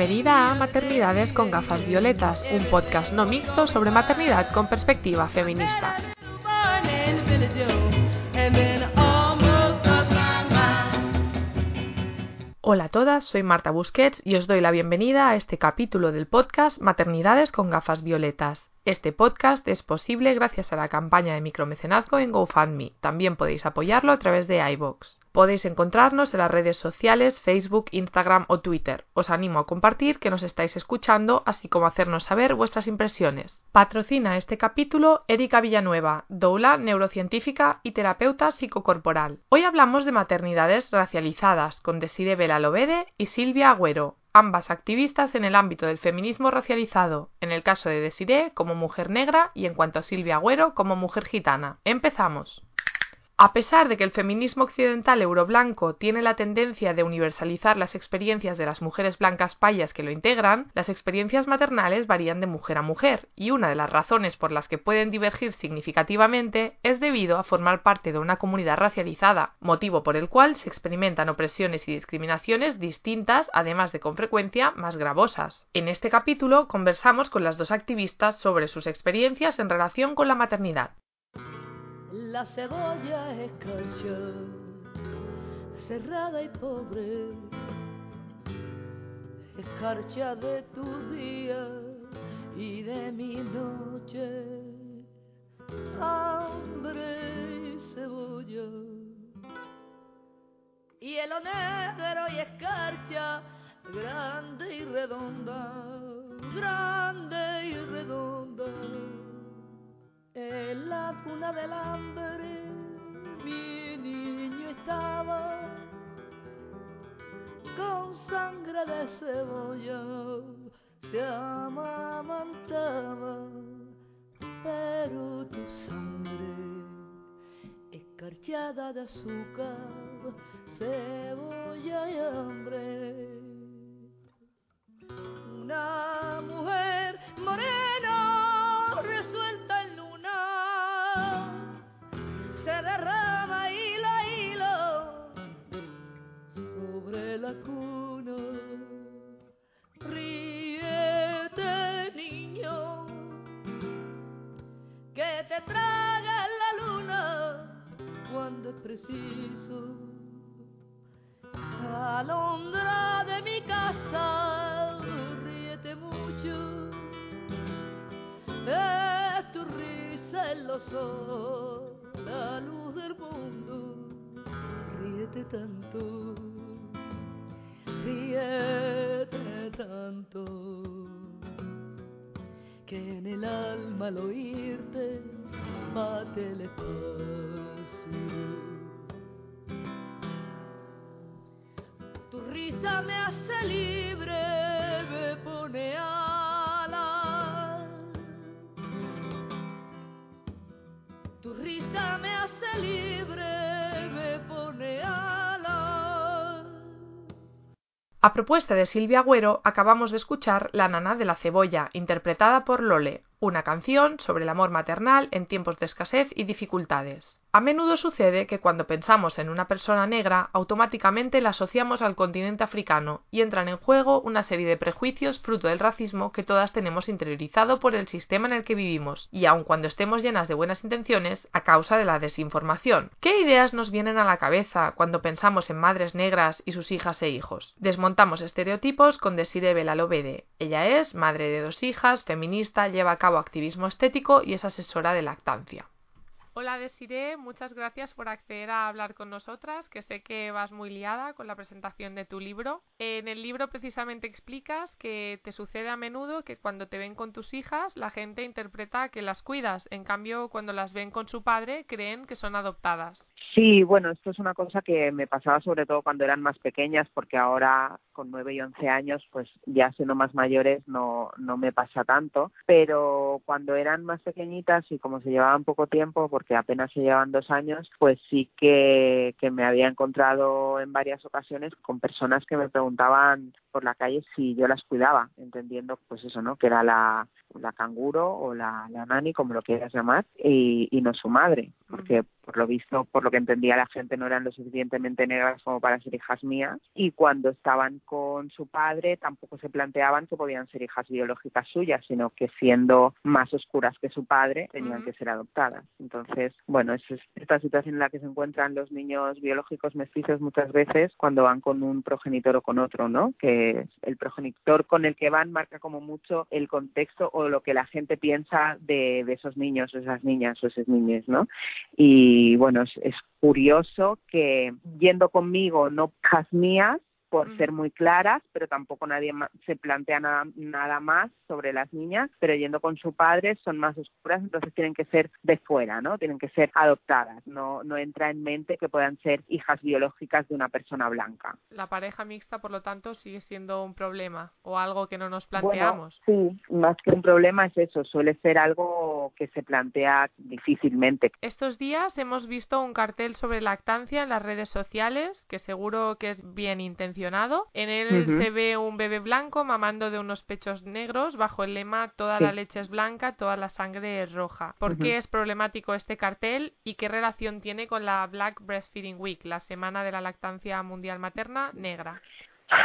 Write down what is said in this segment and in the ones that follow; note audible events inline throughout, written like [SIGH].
Bienvenida a Maternidades con gafas violetas, un podcast no mixto sobre maternidad con perspectiva feminista. Hola a todas, soy Marta Busquets y os doy la bienvenida a este capítulo del podcast Maternidades con gafas violetas. Este podcast es posible gracias a la campaña de micromecenazgo en GoFundMe. También podéis apoyarlo a través de iVoox. Podéis encontrarnos en las redes sociales Facebook, Instagram o Twitter. Os animo a compartir que nos estáis escuchando, así como hacernos saber vuestras impresiones. Patrocina este capítulo Erika Villanueva, doula neurocientífica y terapeuta psicocorporal. Hoy hablamos de maternidades racializadas con Desire Belalobede y Silvia Agüero, ambas activistas en el ámbito del feminismo racializado, en el caso de Desiree como mujer negra y en cuanto a Silvia Agüero como mujer gitana. Empezamos. A pesar de que el feminismo occidental euroblanco tiene la tendencia de universalizar las experiencias de las mujeres blancas payas que lo integran, las experiencias maternales varían de mujer a mujer, y una de las razones por las que pueden divergir significativamente es debido a formar parte de una comunidad racializada, motivo por el cual se experimentan opresiones y discriminaciones distintas, además de con frecuencia más gravosas. En este capítulo conversamos con las dos activistas sobre sus experiencias en relación con la maternidad. La cebolla escarcha, cerrada y pobre, escarcha de tu día y de mi noche, hambre y cebolla. Hielo negro y escarcha, grande y redonda, grande y redonda en la cuna del hambre mi niño estaba con sangre de cebolla. Se amamantaba pero tu sangre escarchada de azúcar cebolla y hambre. Una mujer morena preciso. Alondra de mi casa, ríete mucho. Es tu risa en los la luz del mundo. Ríete tanto, ríete tanto, que en el alma al oírte bate el espacio. Me hace libre, me pone risa me hace libre, me pone. A propuesta de Silvia Agüero, acabamos de escuchar La nana de la cebolla, interpretada por Lole, una canción sobre el amor maternal en tiempos de escasez y dificultades. A menudo sucede que cuando pensamos en una persona negra, automáticamente la asociamos al continente africano y entran en juego una serie de prejuicios fruto del racismo que todas tenemos interiorizado por el sistema en el que vivimos, y aun cuando estemos llenas de buenas intenciones, a causa de la desinformación. ¿Qué ideas nos vienen a la cabeza cuando pensamos en madres negras y sus hijas e hijos? Desmontamos estereotipos con Desire Belalobede. Ella es madre de dos hijas, feminista, lleva a cabo activismo estético y es asesora de lactancia. Hola Desiree, muchas gracias por acceder a hablar con nosotras, que sé que vas muy liada con la presentación de tu libro. En el libro precisamente explicas que te sucede a menudo que cuando te ven con tus hijas la gente interpreta que las cuidas, en cambio cuando las ven con su padre creen que son adoptadas. Sí, bueno, esto es una cosa que me pasaba sobre todo cuando eran más pequeñas, porque ahora con nueve y once años, pues ya siendo más mayores no, no me pasa tanto, pero cuando eran más pequeñitas y como se llevaban poco tiempo, porque apenas se llevan dos años, pues sí que, que me había encontrado en varias ocasiones con personas que me preguntaban por la calle si yo las cuidaba, entendiendo pues eso, ¿no? Que era la, la canguro o la, la nani, como lo quieras llamar, y, y no su madre, porque por lo visto, por lo que entendía la gente, no eran lo suficientemente negras como para ser hijas mías, y cuando estaban con su padre tampoco se planteaban que podían ser hijas biológicas suyas, sino que siendo más oscuras que su padre, tenían que ser adoptadas. Entonces, bueno, es esta situación en la que se encuentran los niños biológicos mestizos muchas veces cuando van con un progenitor o con otro, ¿no? Que el progenitor con el que van marca como mucho el contexto o lo que la gente piensa de, esos niños o esas niñas o esos niños, ¿no? Y bueno, es, es curioso que yendo conmigo no hijas mías, por ser muy claras, pero tampoco nadie se plantea nada, nada, más sobre las niñas, pero yendo con su padre son más oscuras, entonces tienen que ser de fuera, ¿no? Tienen que ser adoptadas, no, no entra en mente que puedan ser hijas biológicas de una persona blanca. La pareja mixta, por lo tanto, sigue siendo un problema o algo que no nos planteamos. Bueno, sí, más que un problema es eso, suele ser algo que se plantea difícilmente. Estos días hemos visto un cartel sobre lactancia en las redes sociales, que seguro que es bien intencionado en él se ve un bebé blanco mamando de unos pechos negros bajo el lema Toda la leche es blanca, toda la sangre es roja. ¿Por qué es problemático este cartel y qué relación tiene con la Black Breastfeeding Week, la Semana de la Lactancia Mundial Materna Negra?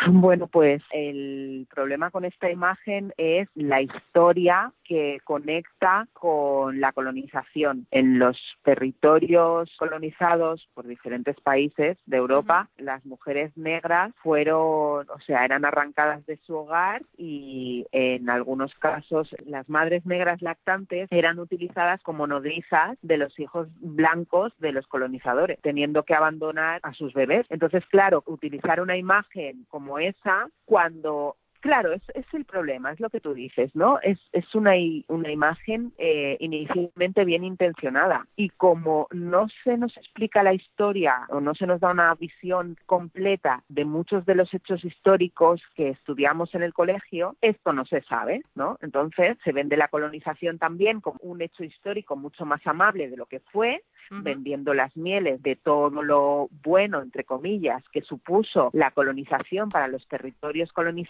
Bueno, pues el problema con esta imagen es la historia que conecta con la colonización. En los territorios colonizados por diferentes países de Europa, uh -huh. las mujeres negras fueron, o sea, eran arrancadas de su hogar y en algunos casos las madres negras lactantes eran utilizadas como nodrizas de los hijos blancos de los colonizadores, teniendo que abandonar a sus bebés. Entonces, claro, utilizar una imagen como esa cuando Claro, es, es, el problema, es lo que tú dices, ¿no? Es, es una, una imagen eh, inicialmente bien intencionada y como no se nos explica la historia o no se nos da una visión completa de muchos de los hechos históricos que estudiamos en el colegio, esto no se sabe, ¿no? Entonces se vende la colonización también como un hecho histórico mucho más amable de lo que fue, uh -huh. vendiendo las mieles de todo lo bueno, entre comillas, que supuso la colonización para los territorios colonizados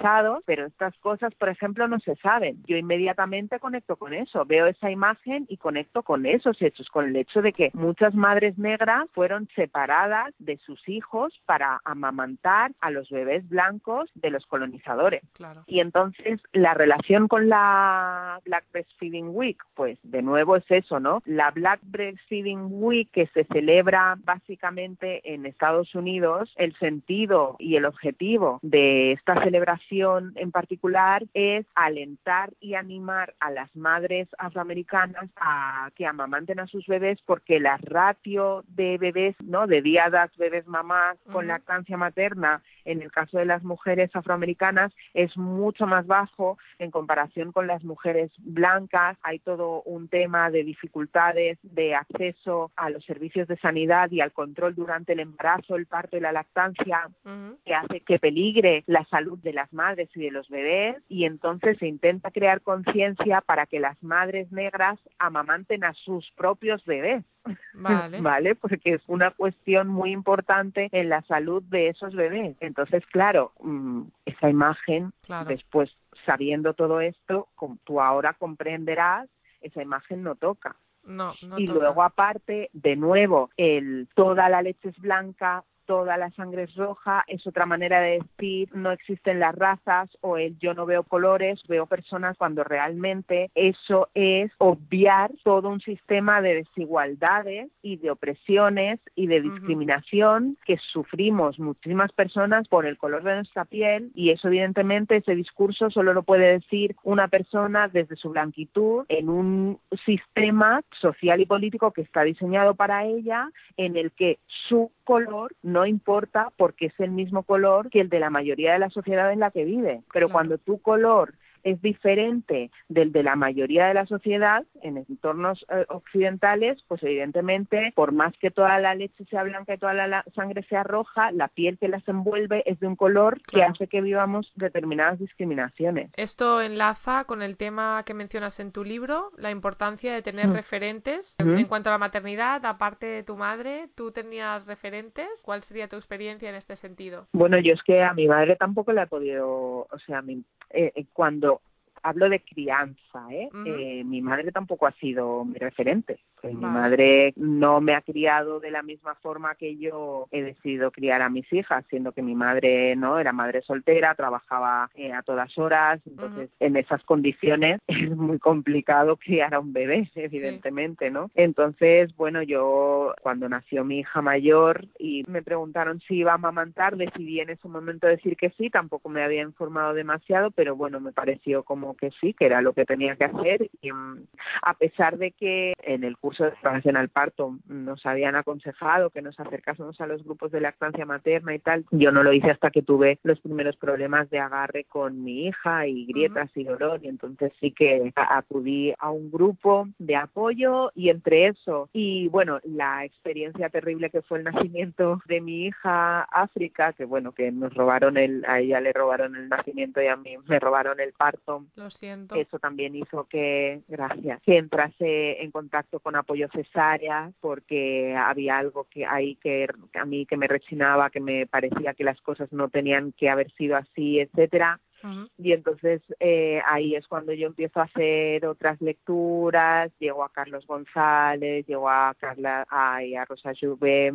pero estas cosas, por ejemplo, no se saben. Yo inmediatamente conecto con eso, veo esa imagen y conecto con esos hechos, con el hecho de que muchas madres negras fueron separadas de sus hijos para amamantar a los bebés blancos de los colonizadores. Claro. Y entonces la relación con la Black Breastfeeding Week, pues de nuevo es eso, ¿no? La Black Breastfeeding Week que se celebra básicamente en Estados Unidos, el sentido y el objetivo de esta celebración en particular es alentar y animar a las madres afroamericanas a que amamanten a sus bebés porque la ratio de bebés, ¿no? De diadas bebés mamás con lactancia materna en el caso de las mujeres afroamericanas es mucho más bajo en comparación con las mujeres blancas. Hay todo un tema de dificultades de acceso a los servicios de sanidad y al control durante el embarazo, el parto y la lactancia, uh -huh. que hace que peligre la salud de las madres y de los bebés y entonces se intenta crear conciencia para que las madres negras amamanten a sus propios bebés. Vale. [LAUGHS] vale, porque es una cuestión muy importante en la salud de esos bebés. Entonces, claro, mm, esa imagen, claro. después sabiendo todo esto, tú ahora comprenderás, esa imagen no toca. No, no y toca. luego aparte, de nuevo, el toda la leche es blanca, toda la sangre es roja, es otra manera de decir no existen las razas o el yo no veo colores, veo personas cuando realmente eso es obviar todo un sistema de desigualdades y de opresiones y de discriminación uh -huh. que sufrimos muchísimas personas por el color de nuestra piel y eso evidentemente ese discurso solo lo puede decir una persona desde su blanquitud en un sistema social y político que está diseñado para ella en el que su color no importa porque es el mismo color que el de la mayoría de la sociedad en la que vive. Pero claro. cuando tu color es diferente del de la mayoría de la sociedad en entornos eh, occidentales, pues evidentemente, por más que toda la leche sea blanca y toda la sangre sea roja, la piel que las envuelve es de un color que hace que vivamos determinadas discriminaciones. Esto enlaza con el tema que mencionas en tu libro, la importancia de tener mm. referentes. En cuanto a la maternidad, aparte de tu madre, ¿tú tenías referentes? ¿Cuál sería tu experiencia en este sentido? Bueno, yo es que a mi madre tampoco le he podido, o sea, mi, eh, eh, cuando hablo de crianza, ¿eh? ¿eh? mi madre tampoco ha sido mi referente. Mi madre no me ha criado de la misma forma que yo he decidido criar a mis hijas, siendo que mi madre no era madre soltera, trabajaba eh, a todas horas, entonces en esas condiciones [LAUGHS] es muy complicado criar a un bebé, [LAUGHS] evidentemente, ¿no? Entonces, bueno, yo cuando nació mi hija mayor y me preguntaron si iba a amamantar, decidí en ese momento decir que sí, tampoco me había informado demasiado, pero bueno, me pareció como que sí, que era lo que tenía que hacer. Y mm, a pesar de que en el curso de preparación al parto nos habían aconsejado que nos acercásemos a los grupos de lactancia materna y tal, yo no lo hice hasta que tuve los primeros problemas de agarre con mi hija y grietas y dolor. Y entonces sí que acudí a un grupo de apoyo y entre eso y bueno, la experiencia terrible que fue el nacimiento de mi hija África, que bueno, que nos robaron el, a ella le robaron el nacimiento y a mí me robaron el parto siento. Eso también hizo que, gracias, que entrase en contacto con apoyo cesárea porque había algo que ahí que a mí que me rechinaba, que me parecía que las cosas no tenían que haber sido así, etcétera. Y entonces eh, ahí es cuando yo empiezo a hacer otras lecturas, llego a Carlos González, llego a Carla a, a Rosa Juve,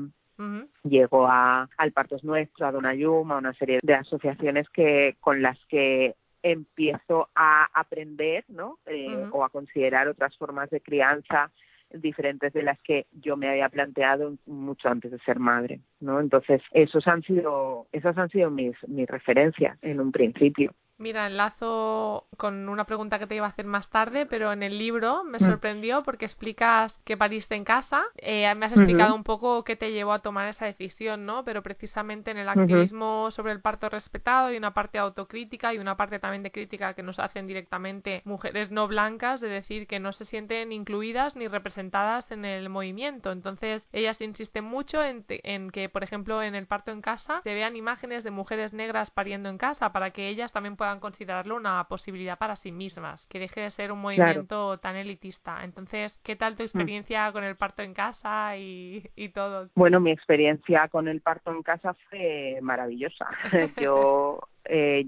llego a al Partos Nuestro, a Donayuma, a una serie de asociaciones que con las que empiezo a aprender, ¿no? Eh, o a considerar otras formas de crianza diferentes de las que yo me había planteado mucho antes de ser madre, ¿no? Entonces, esos han sido, esas han sido mis, mis referencias en un principio. Mira, enlazo con una pregunta que te iba a hacer más tarde, pero en el libro me mm. sorprendió porque explicas que pariste en casa. Eh, me has explicado un poco qué te llevó a tomar esa decisión, ¿no? Pero precisamente en el activismo sobre el parto respetado hay una parte autocrítica y una parte también de crítica que nos hacen directamente mujeres no blancas, de decir que no se sienten incluidas ni representadas en el movimiento. Entonces, ellas insisten mucho en, en que, por ejemplo, en el parto en casa se vean imágenes de mujeres negras pariendo en casa para que ellas también puedan considerarlo una posibilidad para sí mismas, que deje de ser un movimiento tan elitista. Entonces, ¿qué tal tu mm. experiencia con el parto en casa y, y todo? Bueno, mi experiencia con el parto en casa fue maravillosa. [LAUGHS] Yo eh,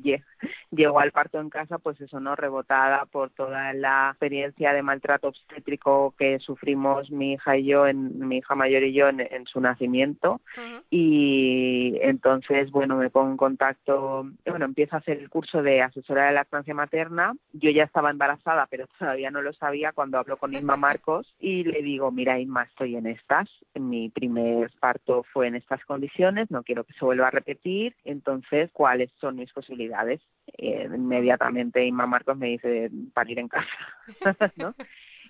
llegó al parto en casa, pues eso, ¿no? Rebotada por toda la experiencia de maltrato obstétrico que sufrimos mi hija y yo, en, mi hija mayor y yo en, su nacimiento. Y entonces, bueno, me pongo en contacto, bueno, empiezo a hacer el curso de asesora de lactancia materna. Yo ya estaba embarazada, pero todavía no lo sabía cuando hablo con Inma [LAUGHS] Marcos y le digo, mira, Inma, estoy en estas. Mi primer parto fue en estas condiciones, no quiero que se vuelva a repetir. Entonces, ¿cuáles son mis posibilidades. Eh, inmediatamente Inma Marcos me dice parir en casa, [LAUGHS]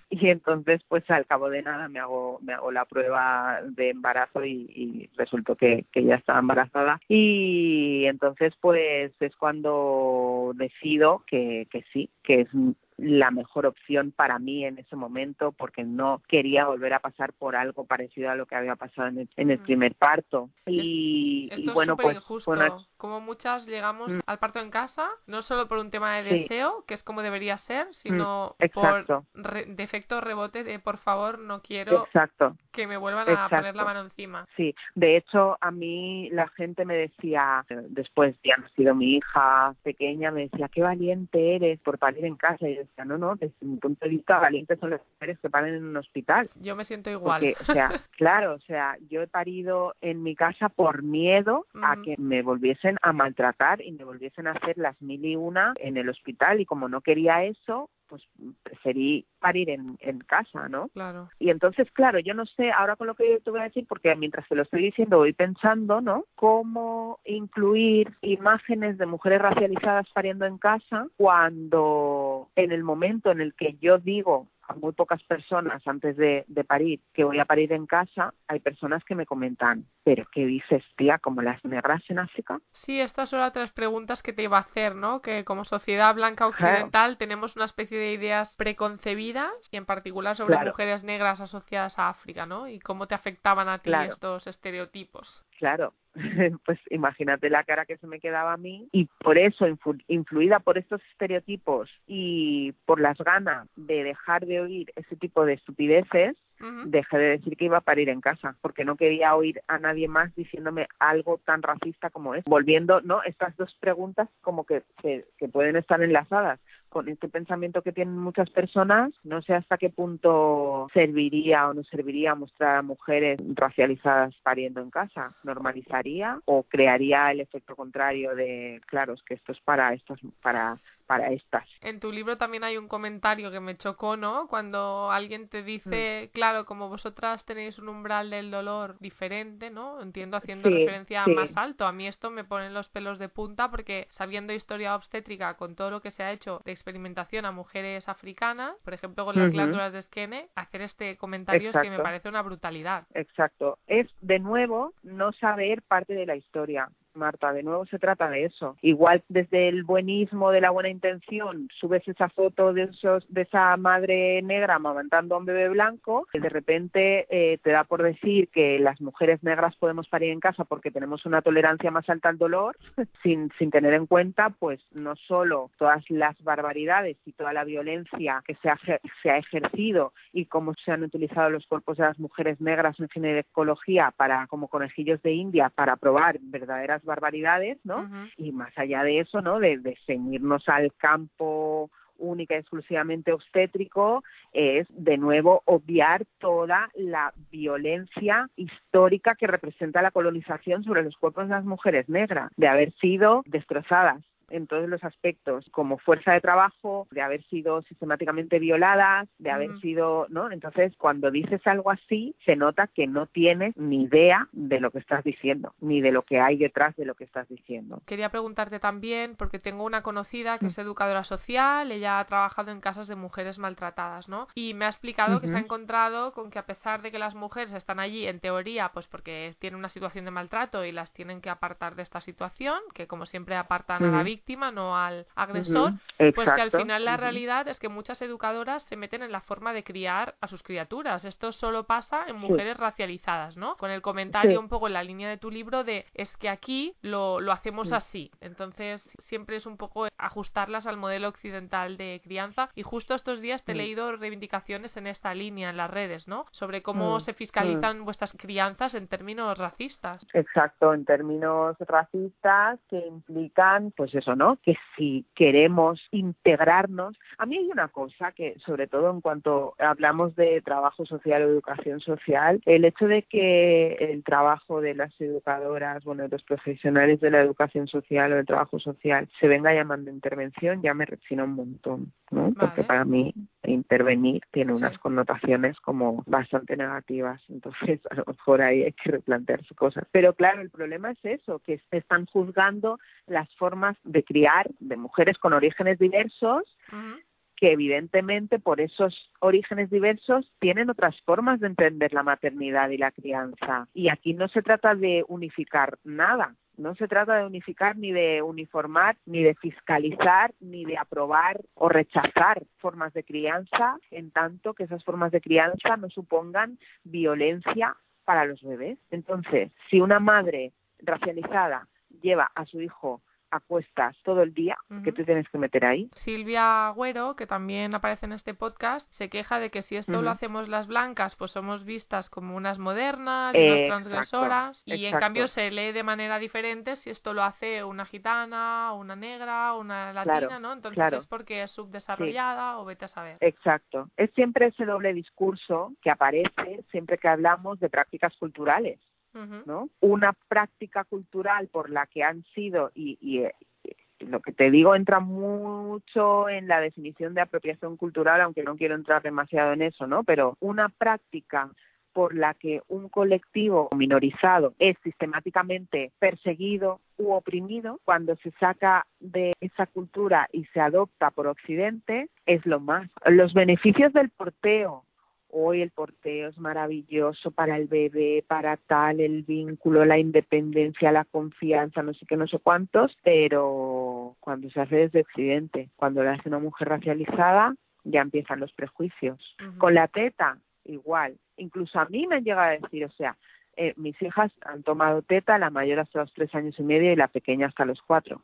y entonces pues al cabo de nada me hago me hago la prueba de embarazo y, y resultó que, que ya estaba embarazada y entonces pues es cuando decido que, que sí que es la mejor opción para mí en ese momento porque no quería volver a pasar por algo parecido a lo que había pasado en el, mm. primer parto. Y, bueno pues como muchas llegamos mm. al parto en casa no solo por un tema de deseo que es como debería ser sino mm, por defecto rebote de por favor no quiero que me vuelvan a poner la mano encima sí. De hecho a mí la gente me decía después de ha nacido mi hija pequeña me decía qué valiente eres por parir en casa y no, no, desde mi punto de vista, valientes son las mujeres que paren en un hospital. Yo me siento igual. o sea, [LAUGHS] claro, o sea, yo he parido en mi casa por miedo a que me volviesen a maltratar y me volviesen a hacer las mil y una en el hospital y como no quería eso, pues preferí parir en, en casa, ¿no? Claro. Y entonces, claro, yo no sé, ahora con lo que yo te voy a decir, porque mientras te lo estoy diciendo voy pensando, ¿no? Cómo incluir imágenes de mujeres racializadas pariendo en casa cuando en el momento en el que yo digo a muy pocas personas antes de, de, parir que voy a parir en casa, hay personas que me comentan, pero ¿qué dices, tía, como las negras en África? Sí, estas son otras preguntas que te iba a hacer, ¿no? Que como sociedad blanca occidental tenemos una especie de ideas preconcebidas y en particular sobre Claro. mujeres negras asociadas a África, ¿no? Y cómo te afectaban a ti Claro. estos estereotipos. Claro, [LAUGHS] pues imagínate la cara que se me quedaba a mí y por eso, influ- influida por estos estereotipos y por las ganas de dejar de oír ese tipo de estupideces, dejé de decir que iba a parir en casa, porque no quería oír a nadie más diciéndome algo tan racista como es. Volviendo, ¿no? Estas dos preguntas como que, que, que pueden estar enlazadas con este pensamiento que tienen muchas personas, no sé hasta qué punto serviría o no serviría mostrar a mujeres racializadas pariendo en casa. ¿Normalizaría o crearía el efecto contrario de, claro, es que esto es para estas, para, para estas? En tu libro también hay un comentario que me chocó, ¿no? Cuando alguien te dice, claro, como vosotras tenéis un umbral del dolor diferente, ¿no? Entiendo haciendo Sí, referencia a más alto. A mí esto me pone los pelos de punta porque sabiendo historia obstétrica con todo lo que se ha hecho de experimentación a mujeres africanas, por ejemplo con las glándulas de Skene, hacer este comentario es que me parece una brutalidad. Exacto. Es de nuevo no saber parte de la historia. Marta, de nuevo se trata de eso. Igual desde el buenismo de la buena intención subes esa foto de esos de esa madre negra amamantando a un bebé blanco, y de repente eh, te da por decir que las mujeres negras podemos parir en casa porque tenemos una tolerancia más alta al dolor, [LAUGHS] sin, sin tener en cuenta pues no solo todas las barbaridades y toda la violencia que se ha, se ha ejercido y cómo se han utilizado los cuerpos de las mujeres negras en ginecología para como conejillos de India para probar verdaderas barbaridades, ¿no? Y más allá de eso, ¿no? De, de ceñirnos al campo única y exclusivamente obstétrico es de nuevo obviar toda la violencia histórica que representa la colonización sobre los cuerpos de las mujeres negras, de haber sido destrozadas en todos los aspectos, como fuerza de trabajo, de haber sido sistemáticamente violadas, de haber sido, ¿no? Entonces, cuando dices algo así, se nota que no tienes ni idea de lo que estás diciendo, ni de lo que hay detrás de lo que estás diciendo. Quería preguntarte también, porque tengo una conocida que Mm. es educadora social, ella ha trabajado en casas de mujeres maltratadas, ¿no? Y me ha explicado que se ha encontrado con que a pesar de que las mujeres están allí, en teoría, pues porque tienen una situación de maltrato y las tienen que apartar de esta situación, que como siempre apartan a la Ujú. Víctima, no al agresor, Ujú. pues que al final la Ujú. realidad es que muchas educadoras se meten en la forma de criar a sus criaturas. Esto solo pasa en mujeres racializadas, ¿no? Con el comentario Sí. un poco en la línea de tu libro de es que aquí lo, lo hacemos Sí. así. Entonces siempre es un poco ajustarlas al modelo occidental de crianza y justo estos días te he Mm. leído reivindicaciones en esta línea en las redes, ¿no? Sobre cómo Mm. se fiscalizan vuestras crianzas en términos racistas. Exacto, en términos racistas que implican, pues eso, ¿no? Que si queremos integrarnos, a mí hay una cosa que, sobre todo en cuanto hablamos de trabajo social o educación social, el hecho de que el trabajo de las educadoras, bueno, de los profesionales de la educación social o del trabajo social se venga llamando intervención, ya me resina un montón, ¿no? Porque para mí intervenir tiene unas connotaciones como bastante negativas, entonces a lo mejor ahí hay que replantearse cosas. Pero claro, el problema es eso, que se están juzgando las formas de criar de mujeres con orígenes diversos que evidentemente por esos orígenes diversos tienen otras formas de entender la maternidad y la crianza. Y aquí no se trata de unificar nada, no se trata de unificar ni de uniformar, ni de fiscalizar, ni de aprobar o rechazar formas de crianza, en tanto que esas formas de crianza no supongan violencia para los bebés. Entonces, si una madre racializada lleva a su hijo a cuestas todo el día, ¿qué Ujú. te tienes que meter ahí? Silvia Agüero, que también aparece en este podcast, se queja de que si esto lo hacemos las blancas, pues somos vistas como unas modernas y unas Exacto, transgresoras, y en cambio se lee de manera diferente si esto lo hace una gitana, una negra, una latina, Claro, ¿no? Entonces claro. es porque es subdesarrollada o vete a saber. Exacto. Es siempre ese doble discurso que aparece siempre que hablamos de prácticas culturales, ¿no? Una práctica cultural por la que han sido y, y, eh, lo que te digo entra mucho en la definición de apropiación cultural, aunque no quiero entrar demasiado en eso, ¿no? Pero una práctica por la que un colectivo minorizado es sistemáticamente perseguido u oprimido, cuando se saca de esa cultura y se adopta por Occidente, es lo más. Los beneficios del porteo hoy el porteo es maravilloso para el bebé, para tal, el vínculo, la independencia, la confianza, no sé qué, no sé cuántos, pero cuando se hace desde Occidente, cuando lo hace una mujer racializada, ya empiezan los prejuicios. Con la teta, igual. Incluso a mí me han llegado a decir, o sea, eh, mis hijas han tomado teta, la mayor hasta los tres años y medio y la pequeña hasta los cuatro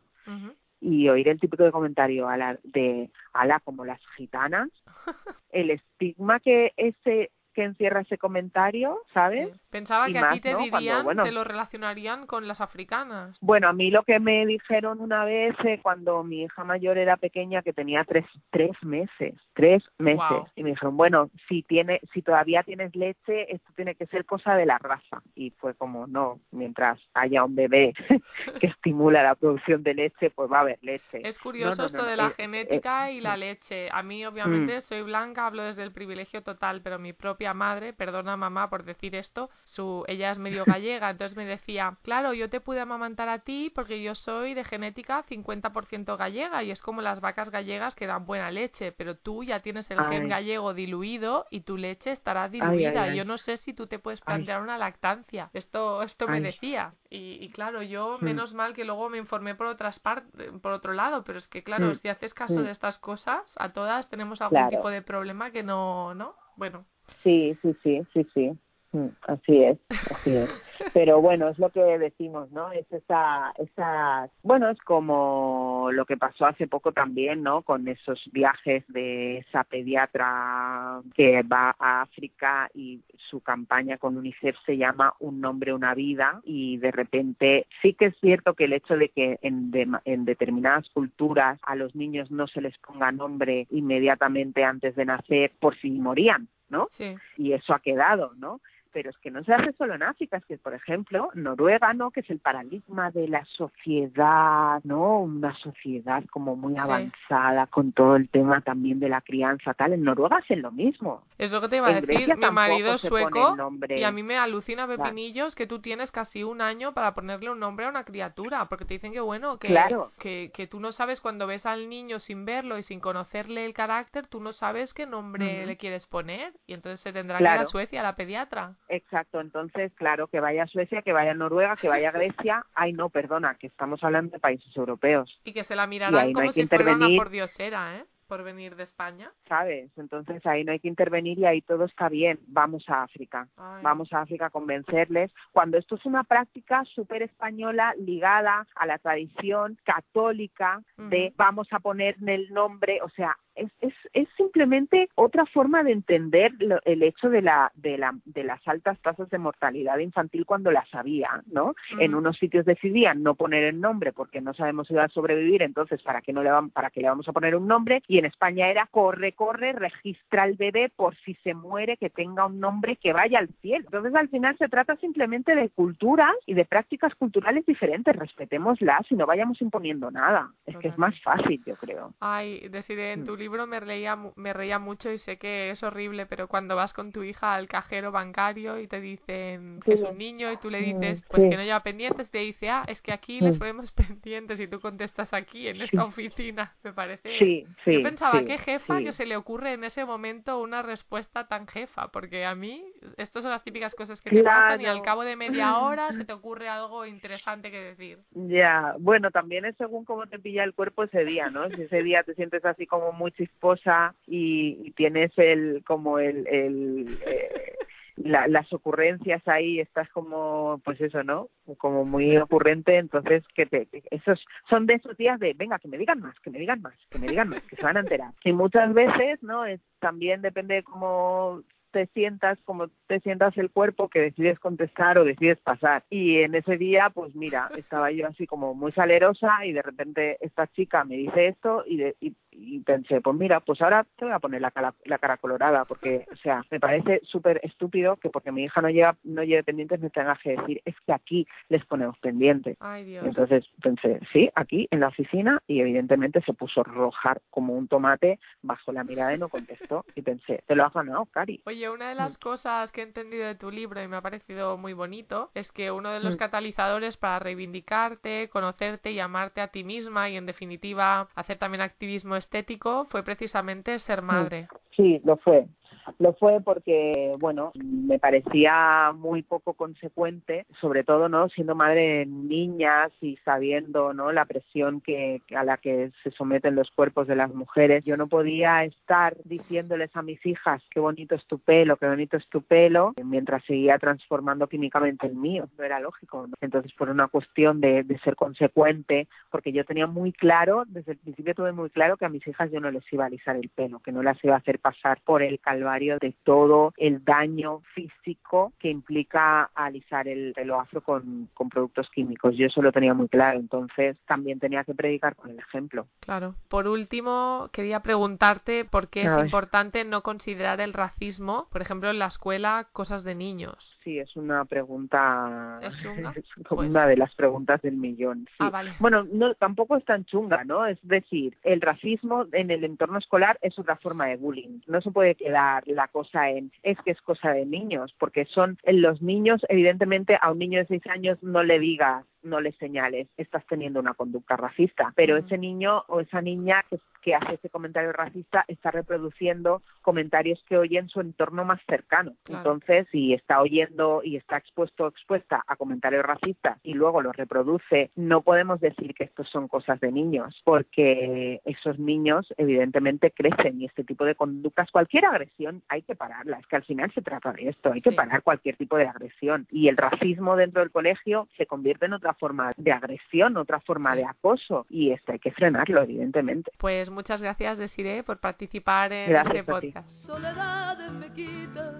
y oír el típico de comentario a la, de ala como las gitanas, [LAUGHS] el estigma que ese que encierra ese comentario, ¿sabes? Pensaba que a ti te dirían, te lo relacionarían con las africanas. Bueno, a mí lo que me dijeron una vez eh, cuando mi hija mayor era pequeña, que tenía tres, tres meses, tres meses, y me dijeron, bueno, si tiene, si todavía tienes leche, esto tiene que ser cosa de la raza. Y fue como, no, mientras haya un bebé [LAUGHS] que estimula la producción de leche, pues va a haber leche. Es curioso esto de la eh, genética eh, y la leche. A mí, obviamente, mm. soy blanca, hablo desde el privilegio total, pero mi propia madre, perdona mamá por decir esto, su, ella es medio [LAUGHS] gallega, entonces me decía, claro, yo te pude amamantar a ti porque yo soy de genética 50% gallega y es como las vacas gallegas que dan buena leche, pero tú ya tienes el gen gallego diluido y tu leche estará diluida. yo no sé si tú te puedes plantear una lactancia. Esto, esto me decía. Y, claro, yo hmm. menos mal que luego me informé por otras partes, por otro lado, pero es que claro, hmm. si haces caso hmm. de estas cosas, a todas tenemos algún tipo de problema que no, ¿no? Bueno, Sí, sí, sí, sí, sí. Mm, así es, así es. [LAUGHS] Pero bueno, es lo que decimos, ¿no? Es esa, esa, bueno, es como lo que pasó hace poco también, ¿no? Con esos viajes de esa pediatra que va a África y su campaña con UNICEF se llama Un nombre, una vida y de repente sí que es cierto que el hecho de que en, en determinadas culturas a los niños no se les ponga nombre inmediatamente antes de nacer por si morían, ¿no? Sí. Y eso ha quedado, ¿no? Pero es que no se hace solo en África, es que, por ejemplo, Noruega, ¿no? Que es el paradigma de la sociedad, ¿no? Una sociedad como muy avanzada con todo el tema también de la crianza, tal. En Noruega hacen lo mismo. Es lo que te iba a decir, mi marido es sueco y a mí me alucina, Pepinillos, que tú tienes casi un año para ponerle un nombre a una criatura, porque te dicen que, bueno, que, que, que tú no sabes cuando ves al niño sin verlo y sin conocerle el carácter, tú no sabes qué nombre le quieres poner y entonces se tendrá que ir a Suecia, a la pediatra. Exacto, entonces, claro, que vaya a Suecia, que vaya a Noruega, que vaya a Grecia. Ay, no, perdona, que estamos hablando de países europeos. Y que se la mirarán como si fuera una pordiosera, ¿eh? Por venir de España. ¿Sabes? Entonces ahí no hay que intervenir y ahí todo está bien. Vamos a África. Vamos a África a convencerles. Cuando esto es una práctica súper española ligada a la tradición católica de vamos a ponerle el nombre, o sea, es, es, es simplemente otra forma de entender el hecho de, la, de, la, de las altas tasas de mortalidad infantil cuando las había, ¿no? En unos sitios decidían no poner el nombre porque no sabemos si va a sobrevivir, entonces ¿para qué, no le, van, para qué le vamos a poner un nombre? Y en España era corre, corre, registra al bebé por si se muere, que tenga un nombre que vaya al cielo. Entonces al final se trata simplemente de culturas y de prácticas culturales diferentes, respetémoslas y no vayamos imponiendo nada. Es que es más fácil, yo creo. Ay, decide en tu libro me reía, me reía mucho y sé que es horrible, pero cuando vas con tu hija al cajero bancario y te dicen que es un niño y tú le dices pues que no lleva pendientes, te dice, ah, es que aquí les ponemos [LAUGHS] pendientes y tú contestas aquí en esta oficina, me parece. Yo pensaba, qué jefa que se le ocurre en ese momento una respuesta tan jefa, porque a mí estas son las típicas cosas que te pasan y al cabo de media hora se te [LAUGHS] ocurre algo interesante que decir. Ya, bueno, también es según cómo te pilla el cuerpo ese día, ¿no? Si ese día te sientes así como muy esposa y, tienes el como el, el eh, las ocurrencias ahí estás como pues eso no como muy ocurrente entonces que te esos son de esos días de venga que me digan más que me digan más que me digan más que se van a enterar. Y muchas veces no es también depende de cómo te sientas como te sientas el cuerpo que decides contestar o decides pasar. Y en ese día, pues mira, [LAUGHS] estaba yo así como muy salerosa y de repente esta chica me dice esto y, de, y, pensé, pues mira, pues ahora te voy a poner la cara, la cara colorada porque, o sea, me parece súper estúpido que porque mi hija no lleva no lleve pendientes me tenga que decir, es que aquí les ponemos pendientes. Entonces pensé, sí, aquí en la oficina y evidentemente se puso rojar como un tomate bajo la mirada y no contestó y pensé, te lo has ganado, Cari. Oye, Oye, una de las cosas que he entendido de tu libro y me ha parecido muy bonito es que uno de los Mm. catalizadores para reivindicarte, conocerte y amarte a ti misma y en definitiva hacer también activismo estético fue precisamente ser madre. Sí, lo fue. Lo fue porque, bueno, me parecía muy poco consecuente, sobre todo, ¿no? Siendo madre de niñas y sabiendo, ¿no? La presión que a la que se someten los cuerpos de las mujeres. Yo no podía estar diciéndoles a mis hijas qué bonito es tu pelo, qué bonito es tu pelo, mientras seguía transformando químicamente el mío. No era lógico. Entonces, por una cuestión de, de ser consecuente, porque yo tenía muy claro, desde el principio tuve muy claro que a mis hijas yo no les iba a alisar el pelo, que no las iba a hacer pasar por el calvario de todo el daño físico que implica alisar el pelo afro con, con productos químicos. Yo eso lo tenía muy claro, entonces también tenía que predicar con el ejemplo. Claro. Por último, quería preguntarte por qué es importante no considerar el racismo, por ejemplo, en la escuela, cosas de niños. Sí, es una pregunta, ¿Es [LAUGHS] chunga? es como Pues- una de las preguntas del millón. sí. Ah, vale. Bueno, no, tampoco es tan chunga, ¿no? Es decir, el racismo en el entorno escolar es otra forma de bullying. No se puede quedar la cosa en es que es cosa de niños, porque son los niños, evidentemente, a un niño de seis años no le digas no le señales, estás teniendo una conducta racista. Pero ese niño o esa niña que, que hace ese comentario racista está reproduciendo comentarios que oye en su entorno más cercano. Claro. Entonces, si está oyendo y está expuesto o expuesta a comentarios racistas y luego los reproduce, no podemos decir que estos son cosas de niños, porque esos niños evidentemente crecen y este tipo de conductas, cualquier agresión hay que pararla. Es que al final se trata de esto, hay que parar cualquier tipo de agresión. Y el racismo dentro del colegio se convierte en otra forma de agresión, otra forma de acoso y esto hay que frenarlo, evidentemente. Pues muchas gracias, Desiree, por participar en Gracias este a ti. podcast. Soledades me quita,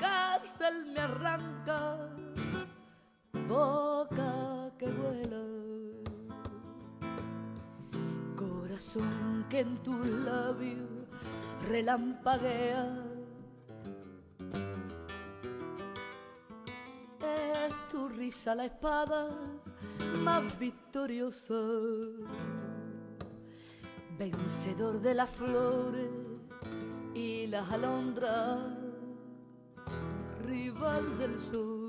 cárcel me arranca, boca que vuela, corazón que en tus labios relampaguea. Es tu risa la espada más victoriosa. Vencedor de las flores y las alondras, rival del sol,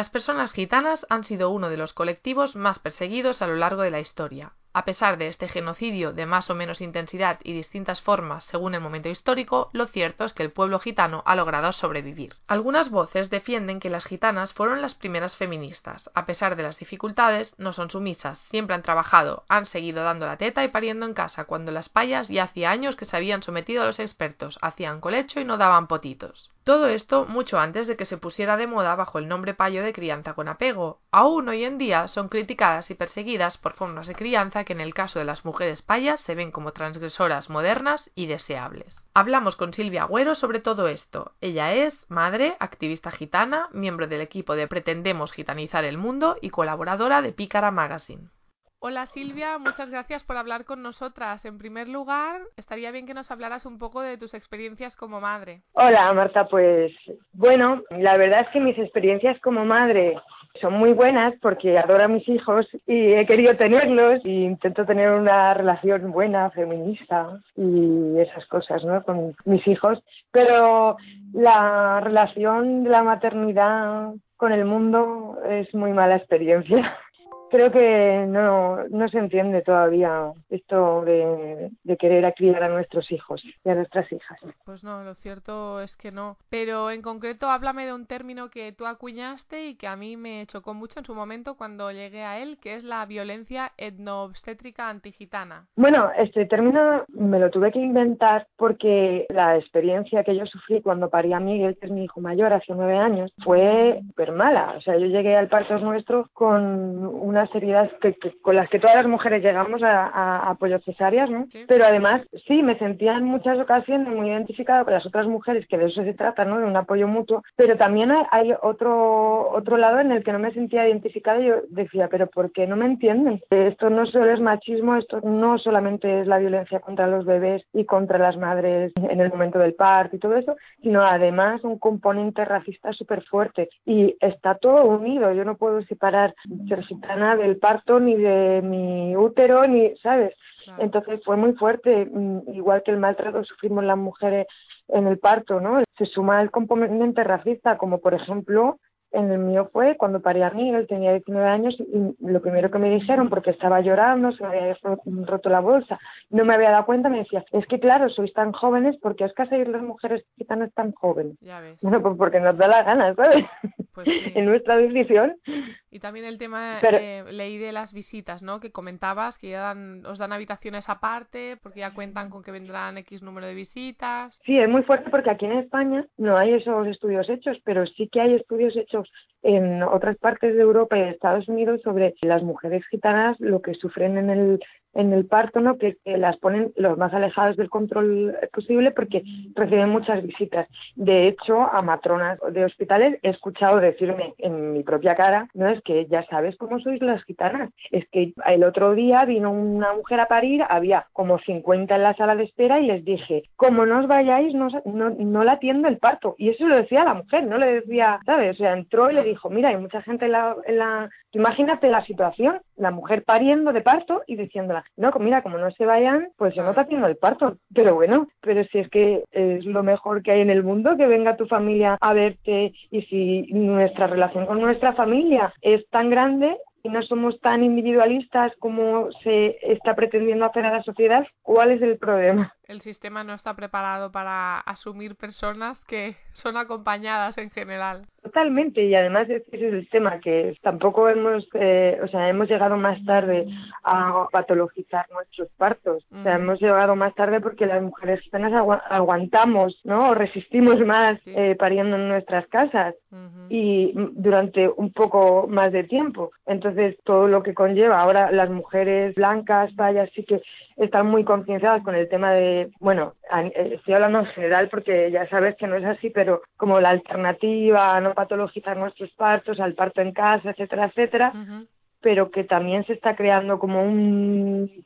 Las personas gitanas han sido uno de los colectivos más perseguidos a lo largo de la historia. A pesar de este genocidio de más o menos intensidad y distintas formas según el momento histórico, lo cierto es que el pueblo gitano ha logrado sobrevivir. Algunas voces defienden que las gitanas fueron las primeras feministas. A pesar de las dificultades, no son sumisas, siempre han trabajado, han seguido dando la teta y pariendo en casa, cuando las payas ya hacía años que se habían sometido a los expertos, hacían colecho y no daban potitos. Todo esto mucho antes de que se pusiera de moda bajo el nombre payo de crianza con apego. Aún hoy en día son criticadas y perseguidas por formas de crianza que en el caso de las mujeres payas se ven como transgresoras modernas y deseables. Hablamos con Silvia Agüero sobre todo esto. Ella es madre, activista gitana, miembro del equipo de Pretendemos Gitanizar el Mundo y colaboradora de Pícara Magazine. Hola Silvia, muchas gracias por hablar con nosotras. En primer lugar, estaría bien que nos hablaras un poco de tus experiencias como madre. Hola Marta, pues bueno, la verdad es que mis experiencias como madre son muy buenas porque adoro a mis hijos y he querido tenerlos y intento tener una relación buena, feminista y esas cosas, ¿no? Con mis hijos, pero la relación de la maternidad con el mundo es muy mala experiencia. Creo que no, no se entiende todavía esto de, de querer criar a nuestros hijos y a nuestras hijas. Pues no, lo cierto es que no. Pero en concreto, háblame de un término que tú acuñaste y que a mí me chocó mucho en su momento cuando llegué a él, que es la violencia etnoobstétrica antigitana. Bueno, este término me lo tuve que inventar porque la experiencia que yo sufrí cuando parí a Miguel, que es mi hijo mayor, hace nueve años, fue súper mala. O sea, yo llegué al parto nuestro con una unas heridas que, con las que todas las mujeres llegamos a, a apoyos cesáreas, ¿no? Pero además, sí, me sentía en muchas ocasiones muy identificada con las otras mujeres, que de eso se trata, ¿no? De un apoyo mutuo, pero también hay, otro, otro lado en el que no me sentía identificada y yo decía, pero ¿por qué no me entienden? Esto no solo es machismo, esto no solamente es la violencia contra los bebés y contra las madres en el momento del parto y todo eso, sino además un componente racista súper fuerte y está todo unido. Yo no puedo separar ser gitana del parto ni de mi útero, ni, ¿sabes? Entonces fue muy fuerte, mm, igual que el maltrato sufrimos las mujeres en el parto, ¿no? Se suma el componente racista, como por ejemplo en el mío fue cuando paré a mí, él tenía 19 años y lo primero que me dijeron, porque estaba llorando, se me había roto la bolsa, no me había dado cuenta, me decía, es que claro, sois tan jóvenes, porque os casáis las mujeres gitanas tan jóvenes? Ya ves. Bueno, pues porque nos da la gana, ¿sabes? Pues [LAUGHS] en nuestra decisión. Y también el tema, eh, leí de las visitas, ¿no? Que comentabas que ya dan, os dan habitaciones aparte, porque ya cuentan con que vendrán X número de visitas. Sí, es muy fuerte porque aquí en España no hay esos estudios hechos, pero sí que hay estudios hechos resource en otras partes de Europa y Estados Unidos sobre las mujeres gitanas, lo que sufren en el en el parto, ¿no? Que, las ponen los más alejados del control posible porque reciben muchas visitas. De hecho, a matronas de hospitales he escuchado decirme en mi propia cara, no es que ya sabes cómo sois las gitanas, es que el otro día vino una mujer a parir, había como 50 en la sala de espera y les dije, como no os vayáis, no, no, no la atiendo el parto. Y eso lo decía la mujer, no le decía, ¿sabes? O sea, entró y le dijo, mira, hay mucha gente en la... En la... Imagínate la situación, la mujer pariendo de parto y diciéndola, no, mira, como no se vayan, pues yo no te haciendo el parto. Pero bueno, pero si es que es lo mejor que hay en el mundo, que venga tu familia a verte y si nuestra relación con nuestra familia es tan grande, y no somos tan individualistas como se está pretendiendo hacer a la sociedad, ¿cuál es el problema? El sistema no está preparado para asumir personas que [LAUGHS] son acompañadas en general. Totalmente, y además ese es el tema, que tampoco hemos, eh, o sea, hemos llegado más tarde a patologizar nuestros partos. O sea, hemos llegado más tarde porque las mujeres gitanas aguantamos, ¿no? O resistimos más eh, pariendo en nuestras casas y durante un poco más de tiempo. Entonces, todo lo que conlleva. Ahora las mujeres blancas, vaya, sí que están muy concienciadas con el tema de, bueno, eh, estoy hablando en general porque ya sabes que no es así, pero como la alternativa a no patologizar nuestros partos, al parto en casa, etcétera, etcétera, pero que también se está creando como un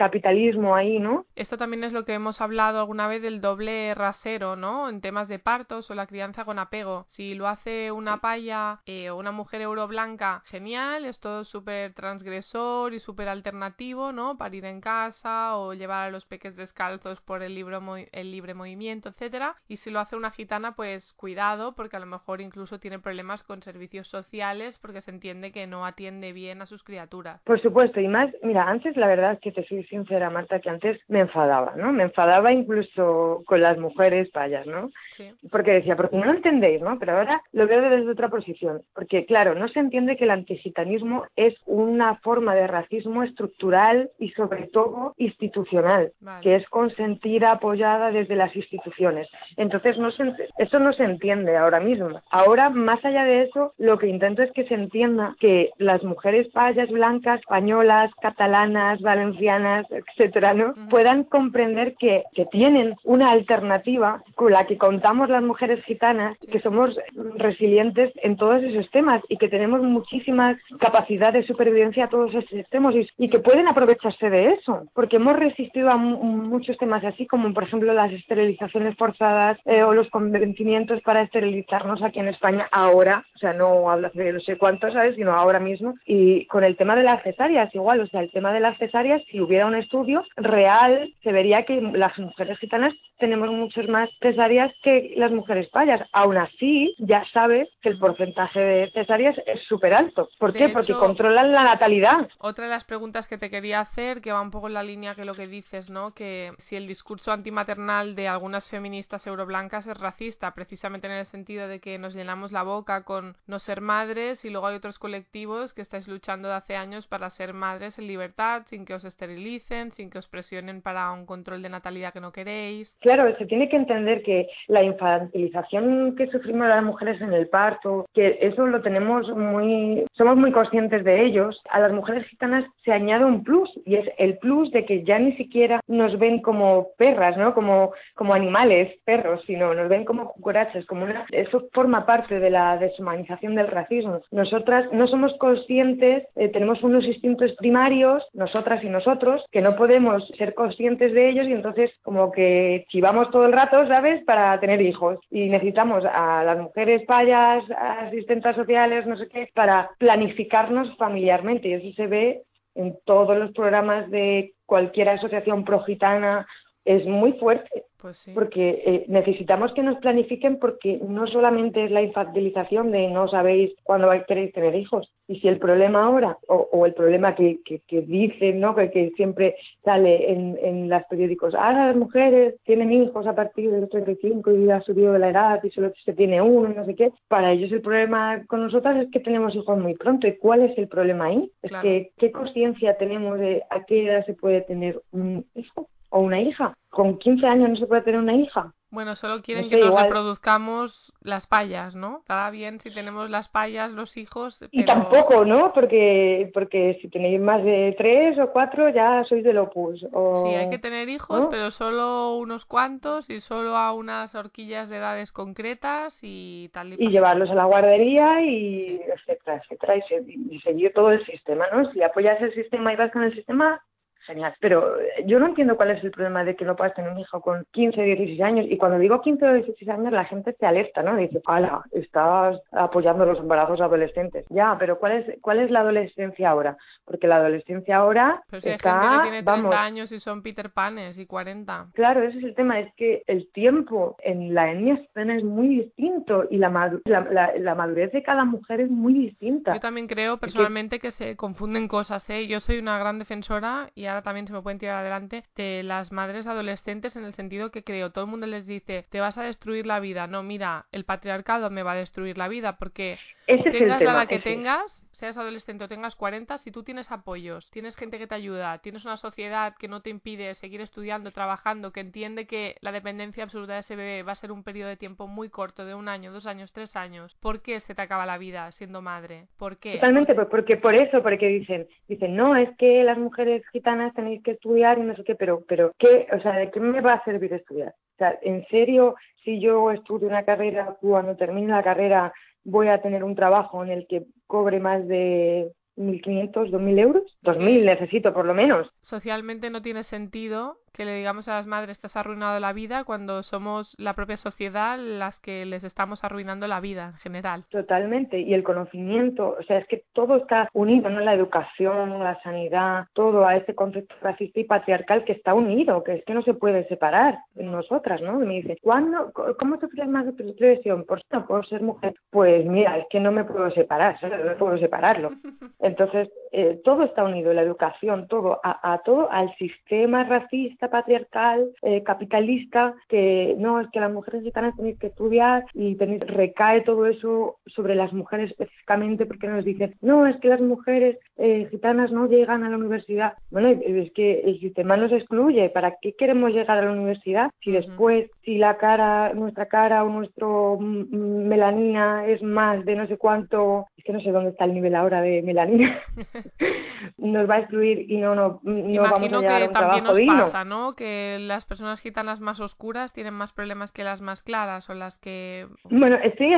subcapitalismo ahí, ¿no? Esto también es lo que hemos hablado alguna vez del doble rasero, ¿no? En temas de partos o la crianza con apego. Si lo hace una paya eh, o una mujer euroblanca, genial, es todo súper transgresor y súper alternativo, ¿no? Parir en casa o llevar a los peques descalzos por el, libre, el libre movimiento, etcétera. Y si lo hace una gitana, pues cuidado, porque a lo mejor incluso tiene problemas con servicios sociales porque se entiende que no atiende bien a sus criaturas. Por supuesto, y más, mira, antes la verdad es que te soy sincera, Marta, que antes me enfadaba, ¿no? Me enfadaba incluso con las mujeres payas, ¿no? Sí. Porque decía, porque no lo entendéis, ¿no? Pero ahora lo veo desde otra posición. Porque, claro, no se entiende que el antigitanismo es una forma de racismo estructural y, sobre todo, institucional, que es consentida, apoyada desde las instituciones. Entonces, no se, eso no se entiende ahora mismo. Ahora, más allá de eso, lo que intento es que se entienda que las mujeres payas blancas, españolas, catalanas, valencianas, etcétera, ¿no? Puedan comprender que, que tienen una alternativa con la que contamos las mujeres gitanas, que somos resilientes en todos esos temas y que tenemos muchísimas capacidades de supervivencia a todos esos temas y, que pueden aprovecharse de eso, porque hemos resistido a muchos temas así como por ejemplo las esterilizaciones forzadas eh, o los convencimientos para esterilizarnos aquí en España ahora, o sea, no hablo de no sé cuántos, ¿sabes? Sino ahora mismo. Y con el tema de las cesáreas igual, o sea, el tema de las cesáreas, si hubiera un estudio real, se vería que las mujeres gitanas tenemos muchas más cesáreas que las mujeres payas. Aún así, ya sabes que el porcentaje de cesáreas es súper alto. ¿Por qué? Porque controlan la natalidad. Otra de las preguntas que te quería hacer, que va un poco en la línea que lo que dices, ¿no? Que si el discurso antimaternal de algunas feministas euroblancas es racista, precisamente en el sentido de que nos llenamos la boca con no ser madres y luego hay otros colectivos que estáis luchando de hace años para ser madres en libertad, sin que os esterilicen infantilicen, sin que os presionen para un control de natalidad que no queréis. Claro, se tiene que entender que la infantilización que sufrimos las mujeres en el parto, que eso lo tenemos muy, somos muy conscientes de ellos. A las mujeres gitanas se añade un plus y es el plus de que ya ni siquiera nos ven como perras, ¿no? Como, como animales, perros, sino nos ven como cucarachas, como una, eso forma parte de la deshumanización del racismo. Nosotras no somos conscientes, eh, tenemos unos instintos primarios, nosotras y nosotros, que no podemos ser conscientes de ellos y entonces como que chivamos todo el rato, ¿sabes?, para tener hijos. Y necesitamos a las mujeres payas, asistentes sociales, no sé qué, para planificarnos familiarmente. Y eso se ve en todos los programas de cualquier asociación progitana. Es muy fuerte. Pues porque eh, necesitamos que nos planifiquen porque no solamente es la infantilización de no sabéis cuándo queréis tener hijos. Y si el problema ahora, o, el problema que, que, dicen, ¿no? Que, siempre sale en, en los periódicos, ahora las mujeres tienen hijos a partir de los 35 y ha subido la edad y solo se tiene uno, no sé qué. Para ellos el problema con nosotras es que tenemos hijos muy pronto. ¿Y cuál es el problema ahí? Es que qué conciencia tenemos de a qué edad se puede tener un hijo o una hija. Con 15 años no se puede tener una hija. Bueno, solo quieren que nos reproduzcamos las payas, ¿no? Está bien si tenemos las payas, los hijos. Y tampoco, ¿no? Porque porque si tenéis más de tres o cuatro ya sois del opus. O... Sí, hay que tener hijos, pero solo unos cuantos y solo a unas horquillas de edades concretas y tal. Y, llevarlos a la guardería y etcétera, etcétera. Y, y seguir todo el sistema, ¿no? Si apoyas el sistema y vas con el sistema, genial. Pero eh, yo no entiendo cuál es el problema de que no puedas tener un hijo con 15 o 16 años. Y cuando digo 15 o 16 años, la gente te alerta, ¿no? Dice, ¡hala! Estás apoyando los embarazos adolescentes. Ya, pero ¿cuál es, cuál es la adolescencia ahora? Porque la adolescencia ahora pues está, hay gente que tiene 30 años y son Peter Panes y 40. Claro, ese es el tema. Es que el tiempo en la etnia es muy distinto y la, la, la, madurez de cada mujer es muy distinta. Yo también creo personalmente que... que se confunden cosas, ¿eh? Yo soy una gran defensora y ahora también se me pueden tirar adelante, de las madres adolescentes en el sentido que creo, todo el mundo les dice, te vas a destruir la vida. No, mira, el patriarcado me va a destruir la vida porque tengas la edad que tengas, seas adolescente o tengas 40, si tú tienes apoyos, tienes gente que te ayuda, tienes una sociedad que no te impide seguir estudiando, trabajando, que entiende que la dependencia absoluta de ese bebé va a ser un periodo de tiempo muy corto, de un año, dos años, tres años, ¿por qué se te acaba la vida siendo madre? ¿Por qué? Totalmente, pues porque por eso, porque dicen, dicen, no, es que las mujeres gitanas tenéis que estudiar y no sé qué, pero, pero ¿qué? O sea, ¿de qué me va a servir estudiar? O sea, ¿en serio, si yo estudio una carrera, cuando termine la carrera voy a tener un trabajo en el que cobre más de 1.500, 2.000 euros. 2.000 necesito por lo menos. Socialmente no tiene sentido que le digamos a las madres te has arruinado la vida cuando somos la propia sociedad las que les estamos arruinando la vida en general. Totalmente. Y el conocimiento, o sea, es que todo está unido, ¿no? La educación, la sanidad, todo a ese concepto racista y patriarcal que está unido, que es que no se puede separar en nosotras, ¿no? me dice, ¿cuándo, ¿cómo sufres más de presión? Por no puedo ser mujer. Pues mira, es que no me puedo separar, no puedo separarlo. [LAUGHS] Entonces, eh, todo está unido, la educación, todo, a, a todo, al sistema racista patriarcal, eh, capitalista, que no, es que las mujeres gitanas tenéis que estudiar y tenéis, recae todo eso sobre las mujeres específicamente porque nos dicen, no, es que las mujeres eh, gitanas no llegan a la universidad. Bueno, es que el sistema nos excluye. ¿Para qué queremos llegar a la universidad si después, si la cara, nuestra cara o nuestro melanina es más de no sé cuánto, es que no sé dónde está el nivel ahora de melanina, [LAUGHS] nos va a excluir y no, no, no vamos a llegar a un trabajo digno. ¿no? Que las personas gitanas más oscuras tienen más problemas que las más claras o las que... Bueno, estoy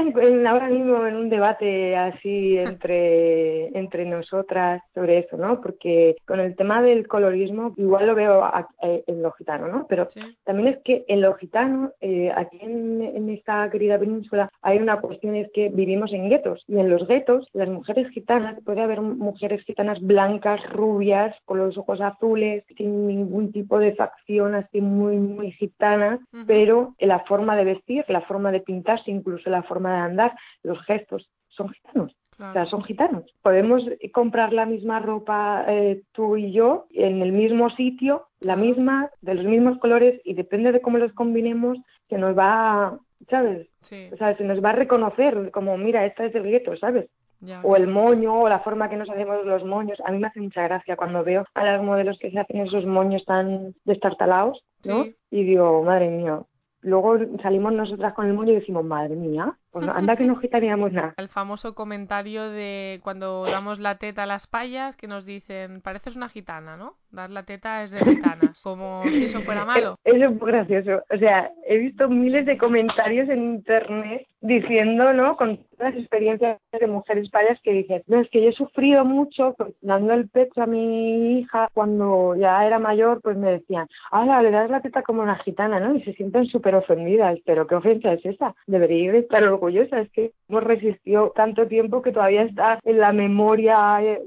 ahora mismo en un debate así entre, [LAUGHS] entre nosotras sobre eso, ¿no? Porque con el tema del colorismo igual lo veo en lo gitano, ¿no? Pero también es que en lo gitano, eh, aquí en, en esta querida península, hay una cuestión es que vivimos en guetos y en los guetos las mujeres gitanas, puede haber mujeres gitanas blancas, rubias, con los ojos azules, sin ningún tipo de facción así muy, muy gitana, pero la forma de vestir, la forma de pintarse, incluso la forma de andar, los gestos, son gitanos. O sea, son gitanos. Podemos comprar la misma ropa eh, tú y yo en el mismo sitio, la misma, de los mismos colores y depende de cómo los combinemos, que nos va, ¿sabes? O sea, se nos va a reconocer como, mira, esta es el gueto, ¿sabes? Ya. o el moño o la forma que nos hacemos los moños. A mí me hace mucha gracia cuando veo a las modelos que se hacen esos moños tan destartalados, ¿no? Sí. Y digo, madre mía. Luego salimos nosotras con el moño y decimos, madre mía, pues anda que no gitaríamos nada. [LAUGHS] El famoso comentario de cuando damos la teta a las payas que nos dicen, pareces una gitana, ¿no? Dar la teta es de gitanas, [LAUGHS] como si eso fuera malo. Eso es muy gracioso. O sea, he visto miles de comentarios en internet diciendo, ¿no? Con todas las experiencias de mujeres payas que dicen, no, es que yo he sufrido mucho pues, dando el pecho a mi hija cuando ya era mayor, pues me decían, ah, le das la teta como una gitana, ¿no? Y se sienten súper ofendidas. Pero ¿qué ofensa es esa? Debería de estar orgullosa. Es que hemos resistido tanto tiempo que todavía está en la memoria eh,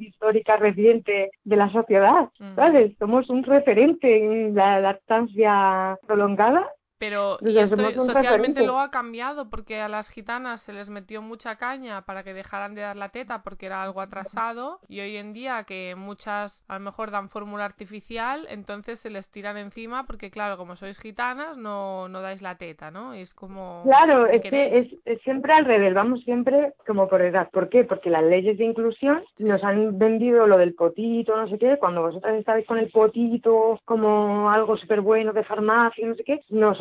histórica reciente de la sociedad. Mm. ¿Sabes? Somos un referente en la lactancia prolongada. Pero y socialmente luego ha cambiado porque a las gitanas se les metió mucha caña para que dejaran de dar la teta porque era algo atrasado y hoy en día que muchas a lo mejor dan fórmula artificial entonces se les tiran encima porque claro como sois gitanas no, no dais la teta, ¿no? Y es como Claro, ¿qué es que es, es siempre al revés, vamos siempre como por edad. ¿Por qué? Porque las leyes de inclusión nos han vendido lo del potito, no sé qué, cuando vosotras estabais con el potito como algo súper bueno de farmacia, no sé qué,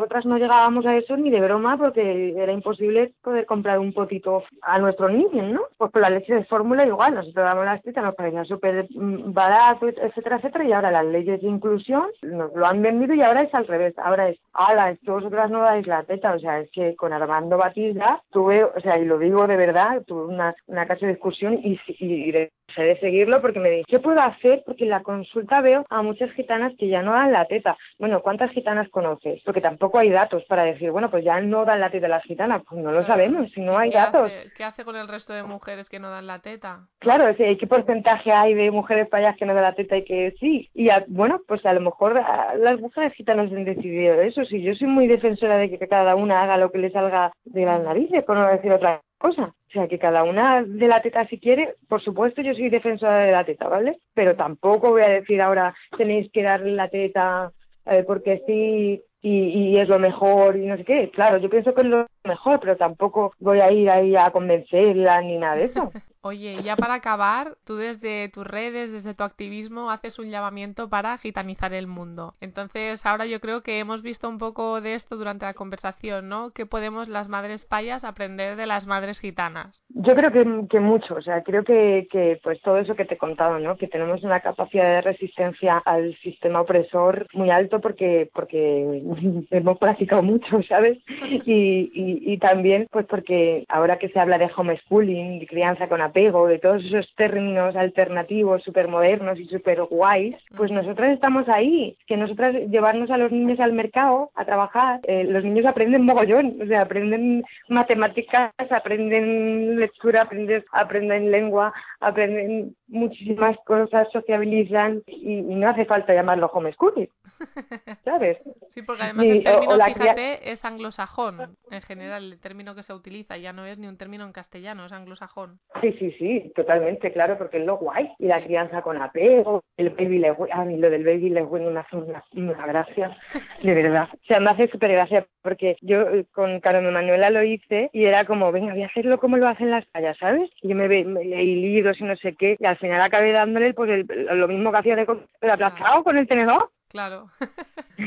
nosotras no llegábamos a eso ni de broma porque era imposible poder comprar un potito a nuestros niños, ¿no? Pues con la leche de fórmula igual, nosotros damos las tetas, nos parecía súper mm, barato, etcétera, etcétera, y ahora las leyes de inclusión nos lo han vendido y ahora es al revés, ahora es, ala, es que vosotras no dais la teta, o sea, es que con Armando Batista tuve, o sea, y lo digo de verdad, tuve una, una casi discusión y, y, y dejé de seguirlo porque me dije, ¿qué puedo hacer? Porque en la consulta veo a muchas gitanas que ya no dan la teta. Bueno, ¿cuántas gitanas conoces? Porque tampoco hay datos para decir, bueno, pues ya no dan la teta las gitanas, pues no lo sabemos, si no hay ¿Qué datos. hace, ¿Qué hace con el resto de mujeres que no dan la teta? Claro, o sea, ¿qué porcentaje hay de mujeres payas que no dan la teta y que sí? Y a- bueno, pues a lo mejor a- las mujeres gitanas han decidido eso. Si yo soy muy defensora de que cada una haga lo que le salga de las narices, por no decir otra cosa. O sea, que cada una de la teta si quiere, por supuesto yo soy defensora de la teta, ¿vale? Pero tampoco voy a decir ahora tenéis que darle la teta eh, porque sí y, y es lo mejor y no sé qué. Claro, yo pienso que es lo mejor, pero tampoco voy a ir ahí a convencerla ni nada de eso. [LAUGHS] Oye, ya para acabar, tú desde tus redes, desde tu activismo, haces un llamamiento para gitanizar el mundo. Entonces, ahora yo creo que hemos visto un poco de esto durante la conversación, ¿no? ¿Qué podemos las madres payas aprender de las madres gitanas? Yo creo que, que mucho, o sea, creo que, que pues todo eso que te he contado, ¿no? Que tenemos una capacidad de resistencia al sistema opresor muy alto porque porque [LAUGHS] hemos practicado mucho, ¿sabes? [LAUGHS] Y, y, y también pues porque ahora que se habla de homeschooling, de crianza con apego, de todos esos términos alternativos, súper modernos y súper guays, pues nosotras estamos ahí, que nosotras llevarnos a los niños al mercado a trabajar, eh, los niños aprenden mogollón, o sea, aprenden matemáticas, aprenden lectura, aprenden, aprenden lengua, aprenden muchísimas cosas, sociabilizan y, y no hace falta llamarlo homeschooling, [LAUGHS] ¿sabes? Sí, porque además el término, fíjate, es anglosajón. En general, el término que se utiliza ya no es ni un término en castellano, es anglosajón. Sí, sí, sí, totalmente, claro, porque es lo guay. Y la crianza con apego, el baby weaning, a mí lo del baby weaning me hace una, una gracia, de verdad. O sea, me hace súper gracia, porque yo eh, con Carmen Manuela lo hice y era como, venga, voy a hacerlo como lo hacen las tallas, ¿sabes? Y yo me, ve- me leí libros y no sé qué, y al final acabé dándole pues el- lo mismo que hacía de pero aplastado con el tenedor. Claro. [LAUGHS]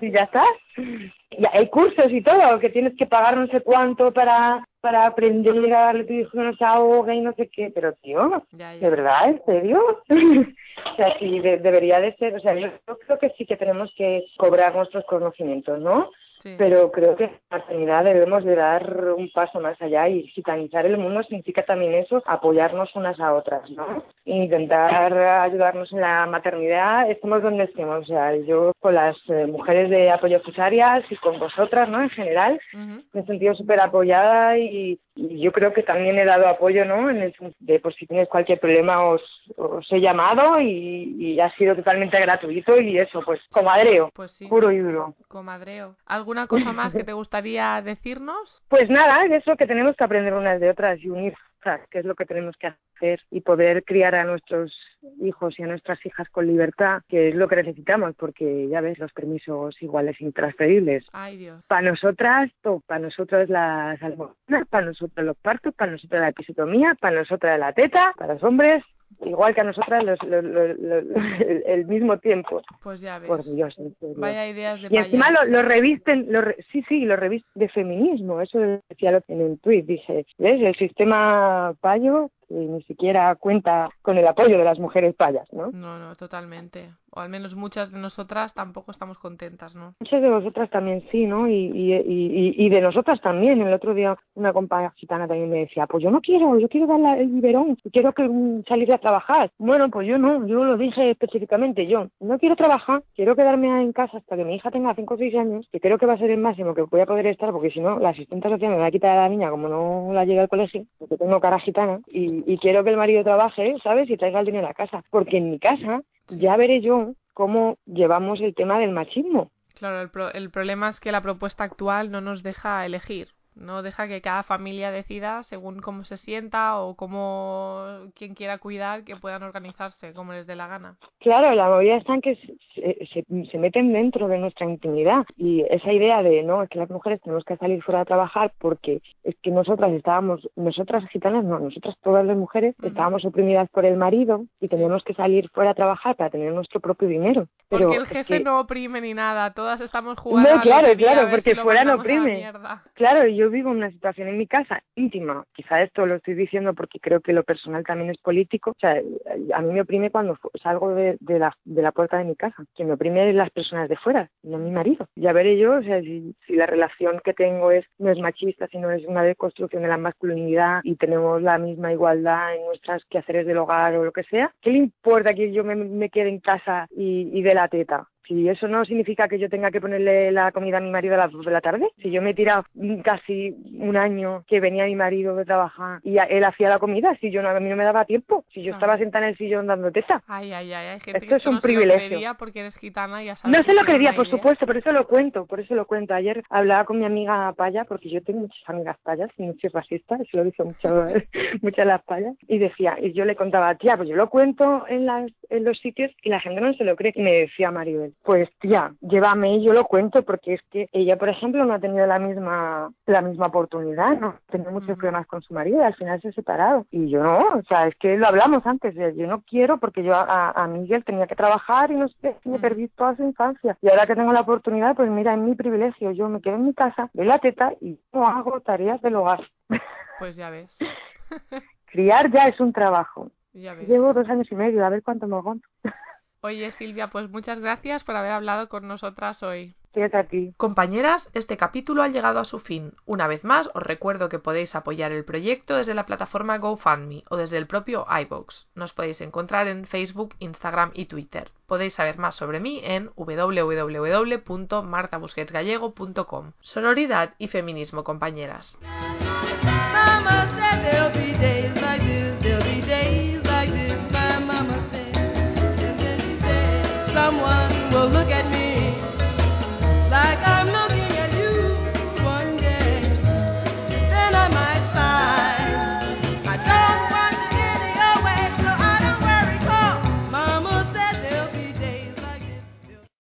Y ya está. Y hay cursos y todo, que tienes que pagar no sé cuánto para, para aprender a darle tu hijo que no se ahogue y no sé qué. Pero, tío, ya, ya. ¿de verdad? ¿En serio? [LAUGHS] o sea, sí, de- debería de ser. O sea, yo creo que sí que tenemos que cobrar nuestros conocimientos, ¿no? Sí. Pero creo que en la maternidad debemos de dar un paso más allá y gitanizar el mundo significa también eso, apoyarnos unas a otras, ¿no? Intentar ayudarnos en la maternidad, estemos donde estemos. O sea, yo con las eh, mujeres de apoyo fusarias y con vosotras, ¿no? En general, me he sentido súper apoyada y, y yo creo que también he dado apoyo, ¿no? En el de, pues si tienes cualquier problema os, os he llamado y, y ha sido totalmente gratuito y eso, pues comadreo, Pues sí, puro y duro. comadreo. ¿Alguna cosa más que [LAUGHS] te gustaría decirnos? Pues nada, es eso que tenemos que aprender unas de otras y unir, que es lo que tenemos que hacer. y poder criar a nuestros hijos y a nuestras hijas con libertad, que es lo que necesitamos, porque ya ves, los permisos iguales intransferibles. Ay, Dios. Para nosotras. Para nosotros las almohadas, para nosotros los partos, para nosotros la episiotomía, para nosotras la teta, para los hombres, igual que a nosotras los, los- los- [LAUGHS] el, mismo tiempo. Pues ya ves. Por Dios, en serio. Vaya ideas de Y encima lo, revisten, lo re- sí, sí, lo revisten de feminismo. Eso decía lo- en un tuit. Dije, ¿ves? El sistema payo que ni siquiera cuenta con el apoyo de las mujeres payas, ¿no? No, no, totalmente. O al menos muchas de nosotras tampoco estamos contentas, ¿no? Muchas de vosotras también sí, ¿no? Y, y, y, y de nosotras también. El otro día una compañera gitana también me decía, pues yo no quiero, yo quiero dar el biberón, quiero que salir a trabajar. Bueno, pues yo no, yo lo dije específicamente, yo no quiero trabajar, quiero quedarme en casa hasta que mi hija tenga 5 o 6 años, que creo que va a ser el máximo que voy a poder estar, porque si no, la asistente social me va a quitar a la niña como no la llegue al colegio, porque tengo cara gitana, y, y quiero que el marido trabaje, ¿sabes? Y traiga el dinero a casa. Porque en mi casa ya veré yo cómo llevamos el tema del machismo. Claro, el, pro- el problema es que la propuesta actual no nos deja elegir. No deja que cada familia decida según cómo se sienta o cómo quien quiera cuidar que puedan organizarse como les dé la gana. Claro, la movida está en que se, se, se meten dentro de nuestra intimidad y esa idea de no, es que las mujeres tenemos que salir fuera a trabajar porque es que nosotras estábamos, nosotras gitanas no, nosotras todas las mujeres estábamos oprimidas por el marido y teníamos que salir fuera a trabajar para tener nuestro propio dinero. Pero Porque el es jefe que- no oprime ni nada, todas estamos jugando No, a la claro, claro, porque si fuera no oprime. Claro, yo vivo una situación en mi casa íntima. Quizá esto lo estoy diciendo porque creo que lo personal también es político. O sea, a mí me oprime cuando salgo de, la, puerta de mi casa. Quien me oprime es las personas de fuera, no mi marido. Ya veré yo, o sea, si, la relación que tengo es no es machista, sino es una deconstrucción de la masculinidad y tenemos la misma igualdad en nuestros quehaceres del hogar o lo que sea. ¿Qué le importa que yo me, quede en casa y, y la teta? Si eso no significa que yo tenga que ponerle la comida a mi marido a las dos de la tarde, si yo me he tirado casi un año que venía mi marido de trabajar y él hacía la comida, si yo no, a mí no me daba tiempo, si yo Claro. estaba sentada en el sillón dando teta. Ay, ay, ay, hay gente Esto que es un no se lo privilegio. porque eres gitana y ya sabes No se lo creería, por idea. supuesto, por eso lo cuento, por eso lo cuento. Ayer hablaba con mi amiga Paya, porque yo tengo muchas amigas payas y no soy racista, eso lo dice mucho, [LAUGHS] muchas las payas, y decía, y yo le contaba, tía, pues yo lo cuento en, las, en los sitios y la gente no se lo cree. Y me decía Maribel, pues tía, llévame y yo lo cuento, porque es que ella, por ejemplo, no ha tenido la misma, la misma oportunidad, no tenido muchos Ujú. problemas con su marido, al final se ha separado. Y yo no, o sea, es que lo hablamos antes, de, yo no quiero porque yo a, a Miguel tenía que trabajar y no sé, me Ujú. perdí toda su infancia. Y ahora que tengo la oportunidad, pues mira, es mi privilegio, yo me quedo en mi casa, doy la teta y no hago tareas del hogar. Pues ya ves, [LAUGHS] Criar ya es un trabajo. ya ves. Llevo dos años y medio, a ver cuánto me aguanto. Oye Silvia, pues muchas gracias por haber hablado con nosotras hoy. A ti. Compañeras, este capítulo ha llegado a su fin. Una vez más, os recuerdo que podéis apoyar el proyecto desde la plataforma GoFundMe o desde el propio iVoox. Nos podéis encontrar en Facebook, Instagram y Twitter. Podéis saber más sobre mí en www.martabusquetsgallego.com. Sonoridad y feminismo, compañeras.